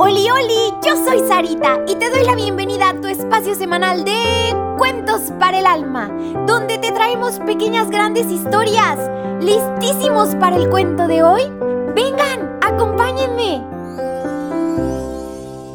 Oli, oli, yo soy Sarita y te doy la bienvenida a tu espacio semanal de Cuentos para el Alma, donde te traemos pequeñas grandes historias. ¿Listísimos para el cuento de hoy? Vengan, acompáñenme.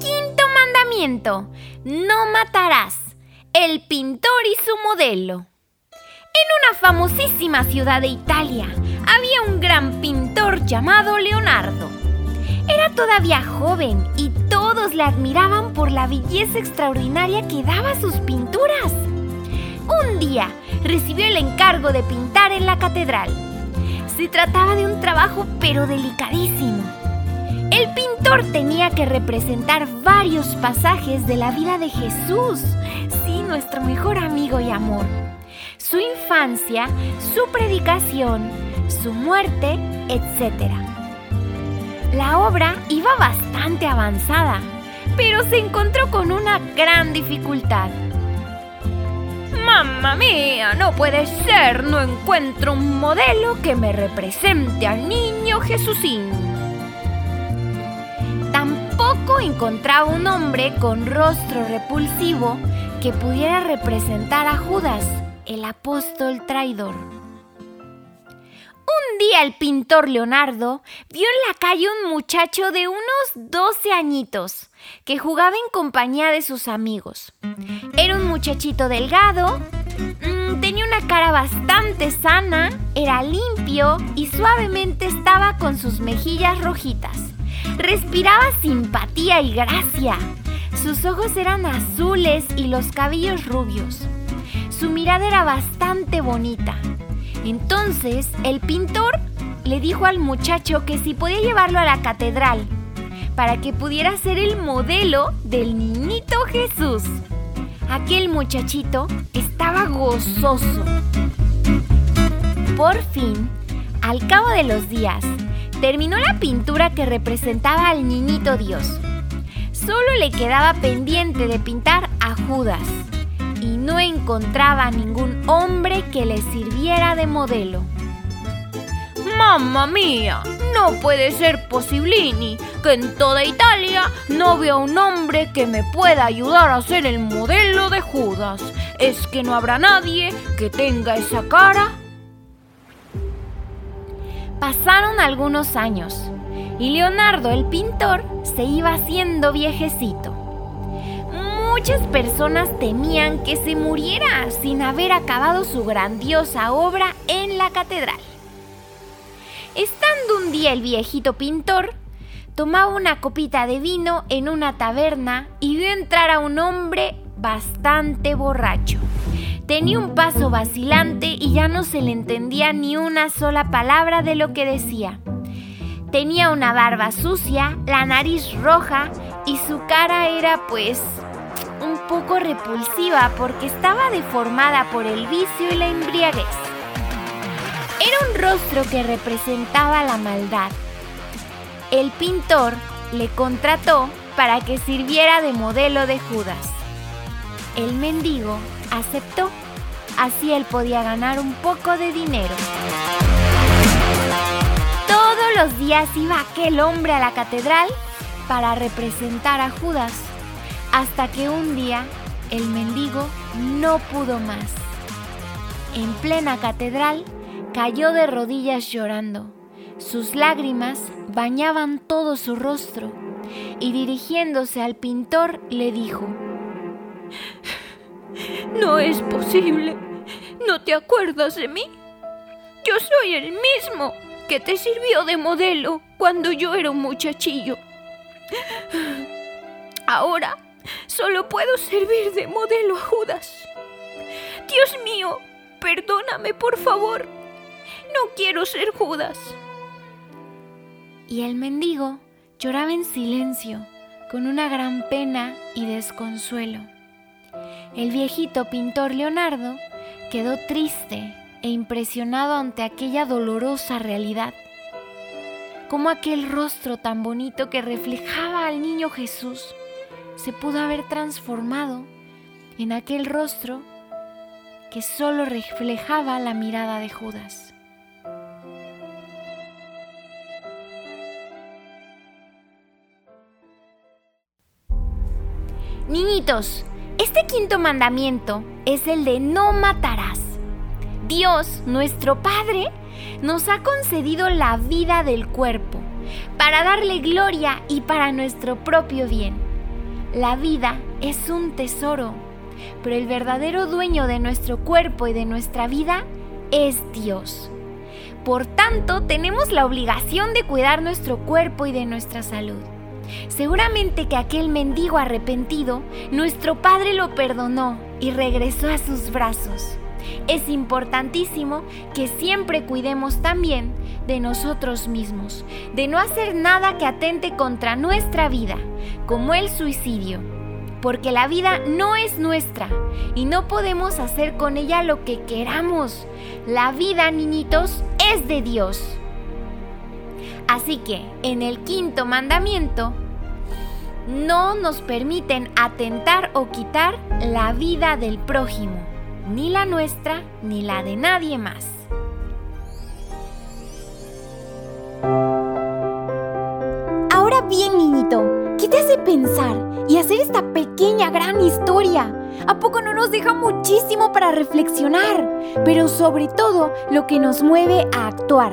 Quinto mandamiento, no matarás. El pintor y su modelo. En una famosísima ciudad de Italia había un gran pintor llamado Leonardo. Era todavía joven y todos le admiraban por la belleza extraordinaria que daba sus pinturas. Un día recibió el encargo de pintar en la catedral. Se trataba de un trabajo pero delicadísimo. El pintor tenía que representar varios pasajes de la vida de Jesús, sí, nuestro mejor amigo y amor. Su infancia, su predicación, su muerte, etc. La obra iba bastante avanzada, pero se encontró con una gran dificultad. ¡Mamma mía! No puede ser, no encuentro un modelo que me represente al niño Jesucín. Tampoco encontraba un hombre con rostro repulsivo que pudiera representar a Judas, el apóstol traidor. Un día el pintor Leonardo vio en la calle un muchacho de unos 12 añitos que jugaba en compañía de sus amigos. Era un muchachito delgado, mm, tenía una cara bastante sana, era limpio y suavemente estaba con sus mejillas rojitas. Respiraba simpatía y gracia. Sus ojos eran azules y los cabellos rubios. Su mirada era bastante bonita. Entonces el pintor le dijo al muchacho que si podía llevarlo a la catedral para que pudiera ser el modelo del niñito Jesús. Aquel muchachito estaba gozoso. Por fin, al cabo de los días, terminó la pintura que representaba al niñito Dios. Solo le quedaba pendiente de pintar a Judas y no encontraba ningún hombre que le sirviera de modelo. ¡Mamma mía! No puede ser posiblini que en toda Italia no vea un hombre que me pueda ayudar a ser el modelo de Judas. ¿Es que no habrá nadie que tenga esa cara? Pasaron algunos años y Leonardo el pintor se iba haciendo viejecito muchas personas temían que se muriera sin haber acabado su grandiosa obra en la catedral. Estando un día el viejito pintor, tomaba una copita de vino en una taberna y vio entrar a un hombre bastante borracho. Tenía un paso vacilante y ya no se le entendía ni una sola palabra de lo que decía. Tenía una barba sucia, la nariz roja y su cara era pues poco repulsiva porque estaba deformada por el vicio y la embriaguez. Era un rostro que representaba la maldad. El pintor le contrató para que sirviera de modelo de Judas. El mendigo aceptó, así él podía ganar un poco de dinero. Todos los días iba aquel hombre a la catedral para representar a Judas hasta que un día el mendigo no pudo más. En plena catedral cayó de rodillas llorando. Sus lágrimas bañaban todo su rostro y dirigiéndose al pintor le dijo, No es posible. ¿No te acuerdas de mí? Yo soy el mismo que te sirvió de modelo cuando yo era un muchachillo. Ahora Solo puedo servir de modelo a Judas. Dios mío, perdóname por favor. No quiero ser Judas. Y el mendigo lloraba en silencio, con una gran pena y desconsuelo. El viejito pintor Leonardo quedó triste e impresionado ante aquella dolorosa realidad. Como aquel rostro tan bonito que reflejaba al niño Jesús se pudo haber transformado en aquel rostro que solo reflejaba la mirada de Judas. Niñitos, este quinto mandamiento es el de no matarás. Dios, nuestro Padre, nos ha concedido la vida del cuerpo para darle gloria y para nuestro propio bien. La vida es un tesoro, pero el verdadero dueño de nuestro cuerpo y de nuestra vida es Dios. Por tanto, tenemos la obligación de cuidar nuestro cuerpo y de nuestra salud. Seguramente que aquel mendigo arrepentido, nuestro Padre lo perdonó y regresó a sus brazos. Es importantísimo que siempre cuidemos también de nosotros mismos, de no hacer nada que atente contra nuestra vida, como el suicidio, porque la vida no es nuestra y no podemos hacer con ella lo que queramos. La vida, niñitos, es de Dios. Así que, en el quinto mandamiento, no nos permiten atentar o quitar la vida del prójimo, ni la nuestra ni la de nadie más. Ahora bien, niñito, ¿qué te hace pensar y hacer esta pequeña gran historia? ¿A poco no nos deja muchísimo para reflexionar? Pero sobre todo lo que nos mueve a actuar.